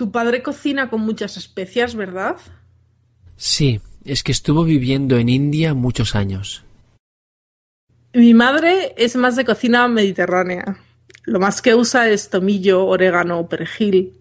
Tu padre cocina con muchas especias, ¿verdad? Sí, es que estuvo viviendo en India muchos años. Mi madre es más de cocina mediterránea. Lo más que usa es tomillo, orégano, perejil.